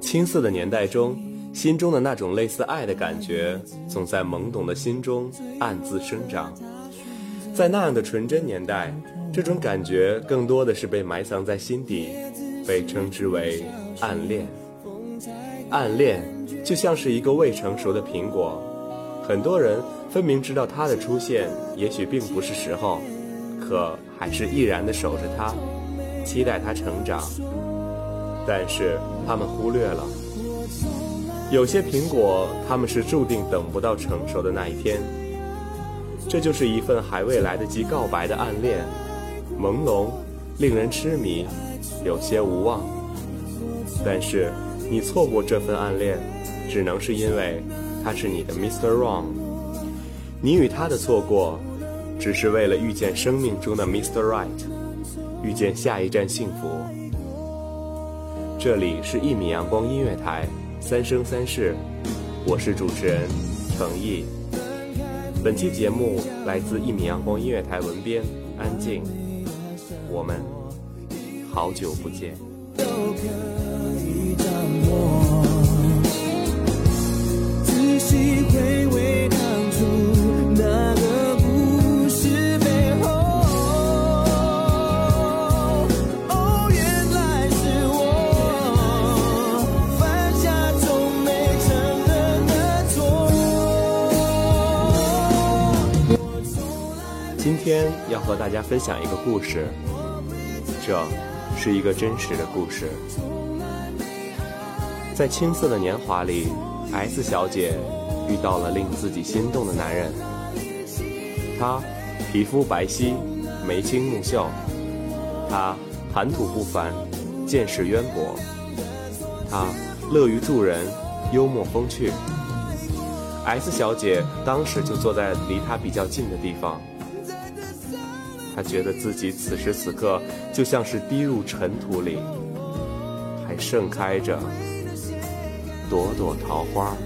青涩的年代中，心中的那种类似爱的感觉，总在懵懂的心中暗自生长。在那样的纯真年代，这种感觉更多的是被埋藏在心底，被称之为暗恋。暗恋就像是一个未成熟的苹果，很多人分明知道它的出现也许并不是时候，可还是毅然地守着它，期待它成长。但是他们忽略了，有些苹果他们是注定等不到成熟的那一天。这就是一份还未来得及告白的暗恋，朦胧，令人痴迷，有些无望。但是你错过这份暗恋，只能是因为他是你的 Mr. Wrong。你与他的错过，只是为了遇见生命中的 Mr. Right，遇见下一站幸福。这里是一米阳光音乐台，三生三世，我是主持人程毅。本期节目来自一米阳光音乐台文编安静，我们好久不见。仔细回味当初那个故事背后，哦，原来是我。今天要和大家分享一个故事，这是一个真实的故事。在青涩的年华里，S 小姐遇到了令自己心动的男人。他皮肤白皙，眉清目秀；他谈吐不凡，见识渊博；他乐于助人，幽默风趣。S 小姐当时就坐在离他比较近的地方。她觉得自己此时此刻就像是滴入尘土里，还盛开着朵朵桃花。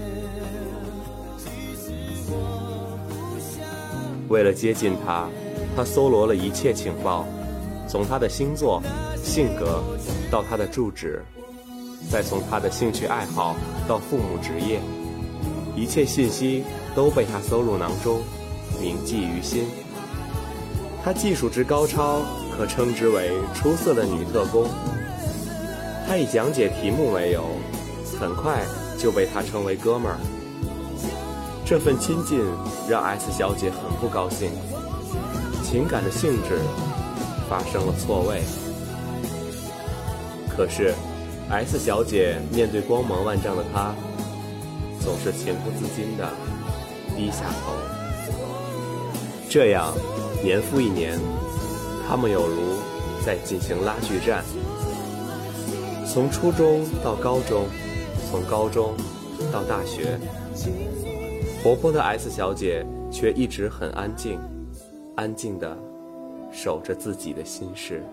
为了接近他，他搜罗了一切情报，从他的星座、性格到他的住址，再从他的兴趣爱好到父母职业，一切信息都被他搜入囊中，铭记于心。她技术之高超，可称之为出色的女特工。她以讲解题目为由，很快就被他称为哥们儿。这份亲近让 S 小姐很不高兴，情感的性质发生了错位。可是，S 小姐面对光芒万丈的他，总是情不自禁地低下头。这样。年复一年，他们有如在进行拉锯战。从初中到高中，从高中到大学，活泼的 S 小姐却一直很安静，安静的守着自己的心事。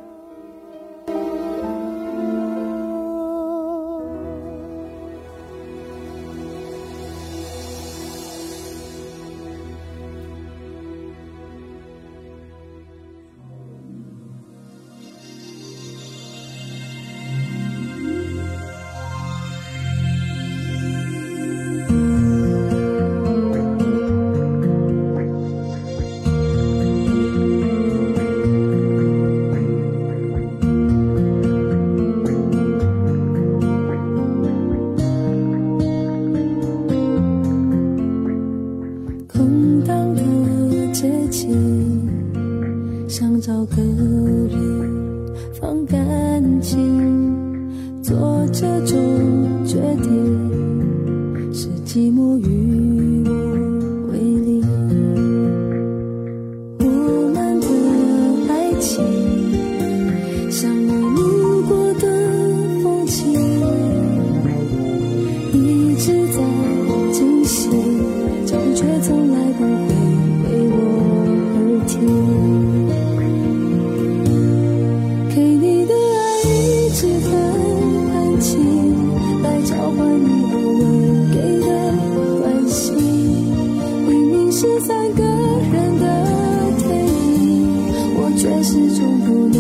却始终不能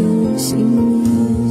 有姓名。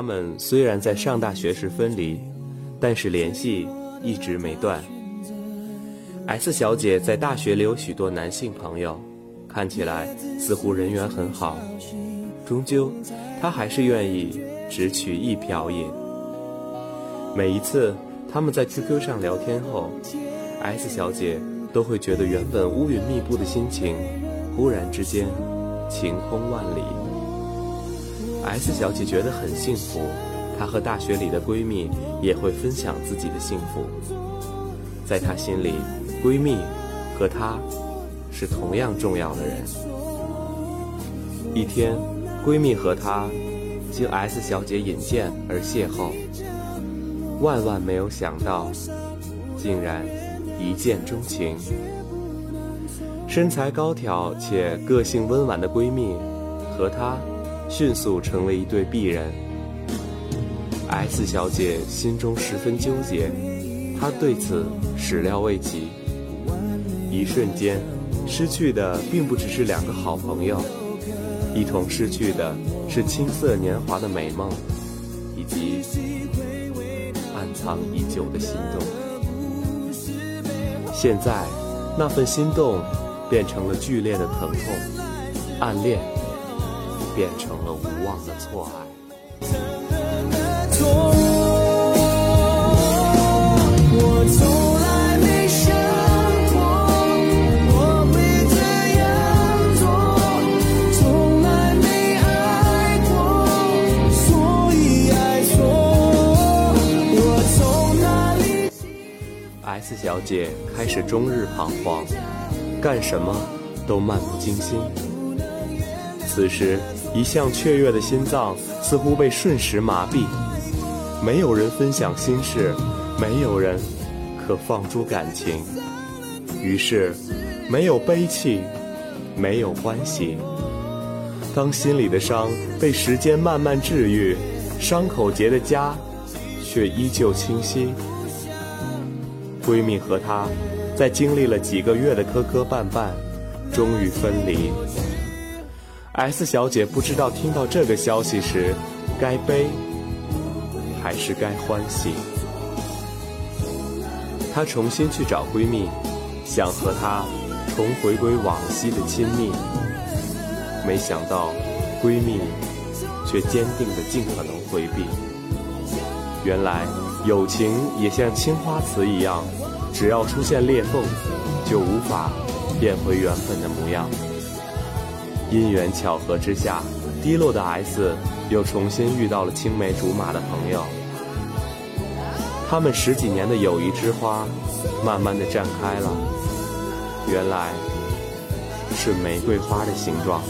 他们虽然在上大学时分离，但是联系一直没断。S 小姐在大学里有许多男性朋友，看起来似乎人缘很好，终究她还是愿意只取一瓢饮。每一次他们在 QQ 上聊天后，S 小姐都会觉得原本乌云密布的心情，忽然之间晴空万里。S 小姐觉得很幸福，她和大学里的闺蜜也会分享自己的幸福。在她心里，闺蜜和她是同样重要的人。一天，闺蜜和她经 S 小姐引荐而邂逅，万万没有想到，竟然一见钟情。身材高挑且个性温婉的闺蜜，和她迅速成为一对璧人。S 小姐心中十分纠结，她对此始料未及。一瞬间，失去的并不只是两个好朋友，一同失去的是青涩年华的美梦，以及暗藏已久的心动。现在，那份心动变成了剧烈的疼痛，暗恋变成了无望的错爱。S 小姐开始终日彷徨，干什么都漫不经心。此时，一向雀跃的心脏似乎被瞬时麻痹，没有人分享心事，没有人可放出感情。于是，没有悲戚，没有欢喜。当心里的伤被时间慢慢治愈，伤口结的痂却依旧清晰。闺蜜和她，在经历了几个月的磕磕绊绊，终于分离。S 小姐不知道听到这个消息时，该悲还是该欢喜。她重新去找闺蜜，想和她重回归往昔的亲密，没想到闺蜜却坚定的尽可能回避。原来友情也像青花瓷一样，只要出现裂缝，就无法变回原本的模样。因缘巧合之下，低落的 S 又重新遇到了青梅竹马的朋友。他们十几年的友谊之花，慢慢的绽开了，原来是玫瑰花的形状。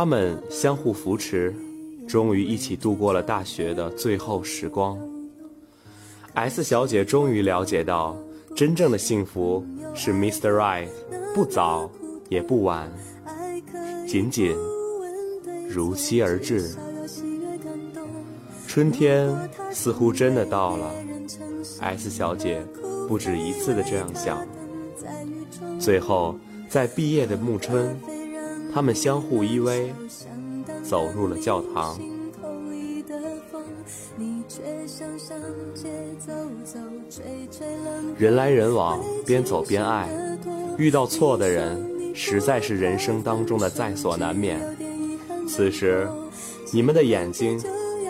他们相互扶持，终于一起度过了大学的最后时光。S 小姐终于了解到，真正的幸福是 Mr. Right，不早也不晚，仅仅如期而至。春天似乎真的到了，S 小姐不止一次的这样想。最后，在毕业的暮春，他们相互依偎，走入了教堂。人来人往，边走边爱，遇到错的人，实在是人生当中的在所难免。此时，你们的眼睛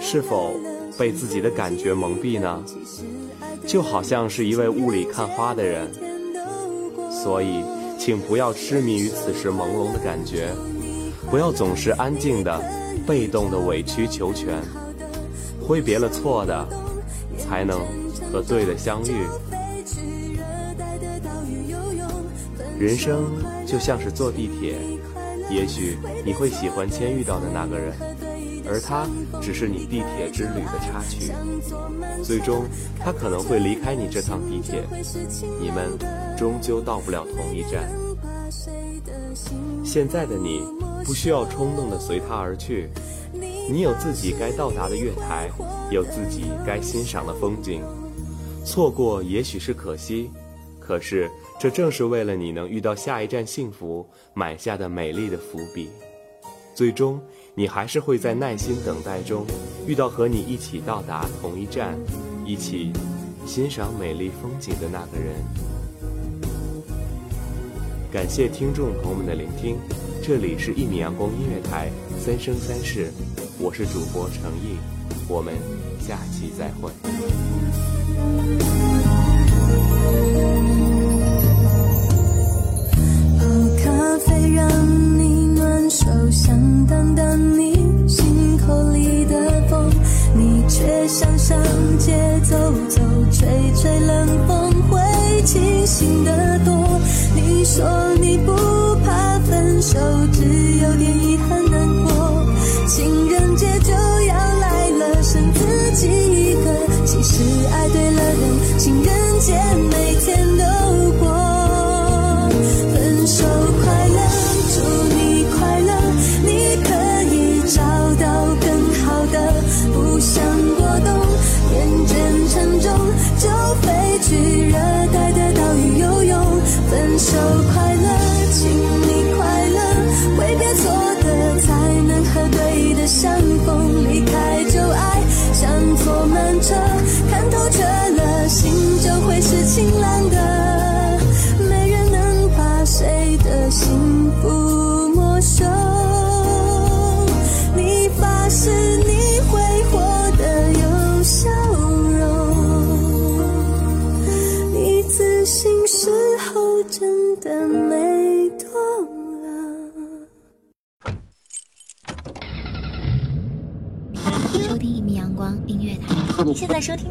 是否被自己的感觉蒙蔽呢？就好像是一位雾里看花的人。所以，请不要痴迷于此时朦胧的感觉，不要总是安静的、被动的委曲求全。挥别了错的，才能和对的相遇。人生就像是坐地铁，也许你会喜欢先遇到的那个人，而他只是你地铁之旅的插曲。最终，他可能会离开你这趟地铁，你们终究到不了同一站。现在的你，不需要冲动的随他而去。你有自己该到达的月台，有自己该欣赏的风景。错过也许是可惜，可是，这正是为了你能遇到下一站幸福埋下的美丽的伏笔。最终，你还是会在耐心等待中，遇到和你一起到达同一站，一起欣赏美丽风景的那个人。感谢听众朋友们的聆听，这里是一米阳光音乐台三生三世，我是主播程毅，我们下期再会。